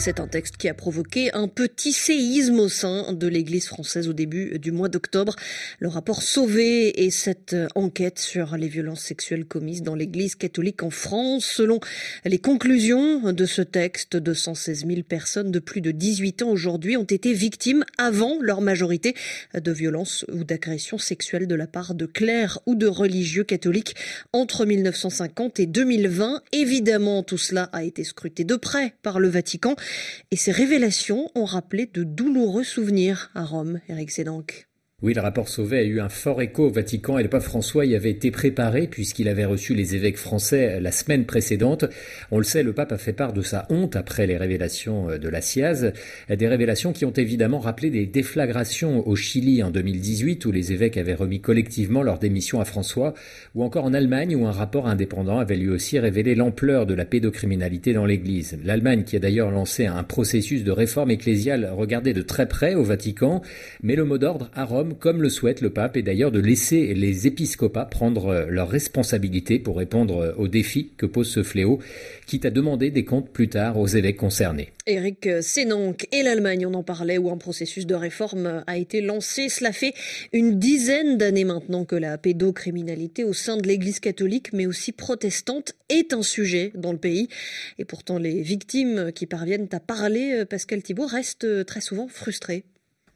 C'est un texte qui a provoqué un petit séisme au sein de l'Église française au début du mois d'octobre. Le rapport Sauvé et cette enquête sur les violences sexuelles commises dans l'Église catholique en France. Selon les conclusions de ce texte, 216 000 personnes de plus de 18 ans aujourd'hui ont été victimes avant leur majorité de violences ou d'agressions sexuelles de la part de clercs ou de religieux catholiques entre 1950 et 2020. Évidemment, tout cela a été scruté de près par le Vatican et ces révélations ont rappelé de douloureux souvenirs à Rome. Eric Sédanque. Oui, le rapport Sauvé a eu un fort écho au Vatican et le pape François y avait été préparé puisqu'il avait reçu les évêques français la semaine précédente. On le sait, le pape a fait part de sa honte après les révélations de la SIAZ, des révélations qui ont évidemment rappelé des déflagrations au Chili en 2018 où les évêques avaient remis collectivement leur démission à François, ou encore en Allemagne où un rapport indépendant avait lui aussi révélé l'ampleur de la pédocriminalité dans l'Église. L'Allemagne qui a d'ailleurs lancé un processus de réforme ecclésiale regardé de très près au Vatican, mais le mot d'ordre à Rome comme le souhaite le pape, et d'ailleurs de laisser les épiscopats prendre euh, leurs responsabilités pour répondre euh, aux défis que pose ce fléau, quitte à demander des comptes plus tard aux évêques concernés. Éric Sénanque et l'Allemagne, on en parlait, où un processus de réforme a été lancé. Cela fait une dizaine d'années maintenant que la pédocriminalité au sein de l'Église catholique, mais aussi protestante, est un sujet dans le pays. Et pourtant, les victimes qui parviennent à parler, euh, Pascal Thibault, restent très souvent frustrées.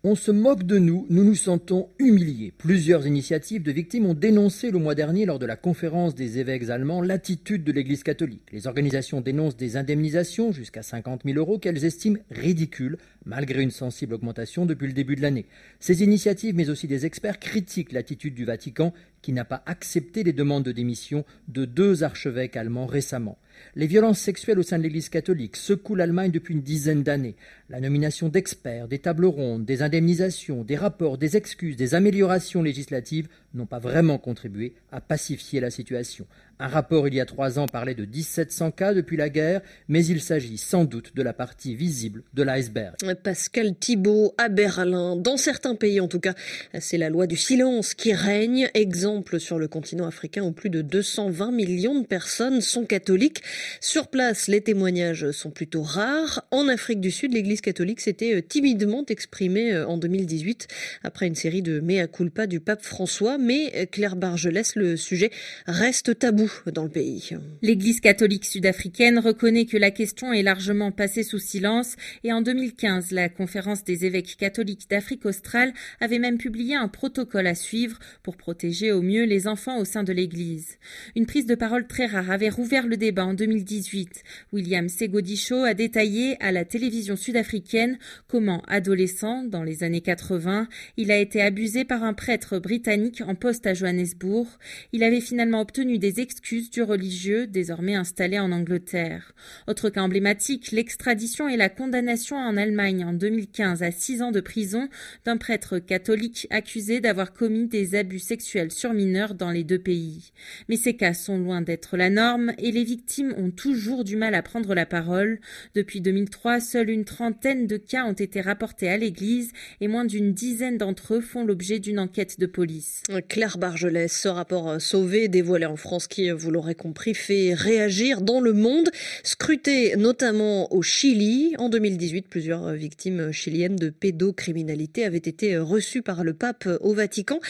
On se moque de nous, nous nous sentons humiliés. Plusieurs initiatives de victimes ont dénoncé le mois dernier lors de la conférence des évêques allemands l'attitude de l'Église catholique. Les organisations dénoncent des indemnisations jusqu'à 50 000 euros qu'elles estiment ridicules, malgré une sensible augmentation depuis le début de l'année. Ces initiatives, mais aussi des experts, critiquent l'attitude du Vatican qui n'a pas accepté les demandes de démission de deux archevêques allemands récemment. Les violences sexuelles au sein de l'Église catholique secouent l'Allemagne depuis une dizaine d'années. La nomination d'experts, des tables rondes, des indemnisations, des rapports, des excuses, des améliorations législatives n'ont pas vraiment contribué à pacifier la situation. Un rapport il y a trois ans parlait de 1700 cas depuis la guerre, mais il s'agit sans doute de la partie visible de l'iceberg. Pascal Thibault à Berlin. Dans certains pays, en tout cas, c'est la loi du silence qui règne. Exemple sur le continent africain où plus de 220 millions de personnes sont catholiques. Sur place, les témoignages sont plutôt rares. En Afrique du Sud, l'église catholique s'était euh, timidement exprimée euh, en 2018 après une série de mea culpa du pape François. Mais euh, Claire Bargelès, le sujet reste tabou dans le pays. L'Église catholique sud-africaine reconnaît que la question est largement passée sous silence et en 2015, la conférence des évêques catholiques d'Afrique australe avait même publié un protocole à suivre pour protéger au mieux les enfants au sein de l'Église. Une prise de parole très rare avait rouvert le débat en 2018. William Segodicho a détaillé à la télévision sud-africaine comment, adolescent, dans les années 80, il a été abusé par un prêtre britannique en poste à Johannesburg. Il avait finalement obtenu des excuses du religieux désormais installé en Angleterre. Autre cas emblématique, l'extradition et la condamnation en Allemagne en 2015 à six ans de prison d'un prêtre catholique accusé d'avoir commis des abus sexuels sur mineurs dans les deux pays. Mais ces cas sont loin d'être la norme et les victimes ont toujours du mal à prendre la parole. Depuis 2003, seule une trentaine de cas ont été rapportés à l'Église et moins d'une dizaine d'entre eux font l'objet d'une enquête de police. Claire Bargelès, ce rapport sauvé dévoilé en France qui, vous l'aurez compris, fait réagir dans le monde. Scruté notamment au Chili. En 2018, plusieurs victimes chiliennes de pédocriminalité avaient été reçues par le pape au Vatican.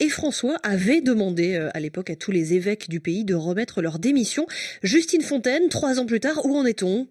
Et François avait demandé euh, à l'époque à tous les évêques du pays de remettre leur démission. Justine Fontaine, trois ans plus tard, où en est-on?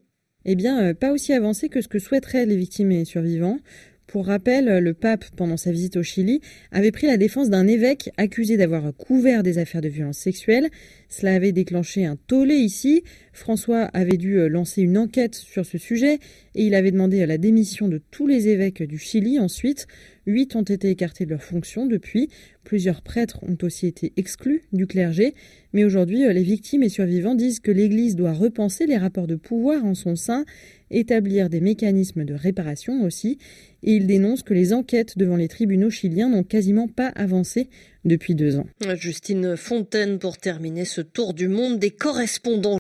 Eh bien, euh, pas aussi avancé que ce que souhaiteraient les victimes et survivants. Pour rappel, le pape, pendant sa visite au Chili, avait pris la défense d'un évêque accusé d'avoir couvert des affaires de violence sexuelle. Cela avait déclenché un tollé ici. François avait dû euh, lancer une enquête sur ce sujet et il avait demandé la démission de tous les évêques du Chili ensuite. Huit ont été écartés de leurs fonctions depuis. Plusieurs prêtres ont aussi été exclus du clergé. Mais aujourd'hui, euh, les victimes et survivants disent que l'Église doit repenser les rapports de pouvoir en son sein établir des mécanismes de réparation aussi, et il dénonce que les enquêtes devant les tribunaux chiliens n'ont quasiment pas avancé depuis deux ans. Justine Fontaine pour terminer ce tour du monde des correspondants.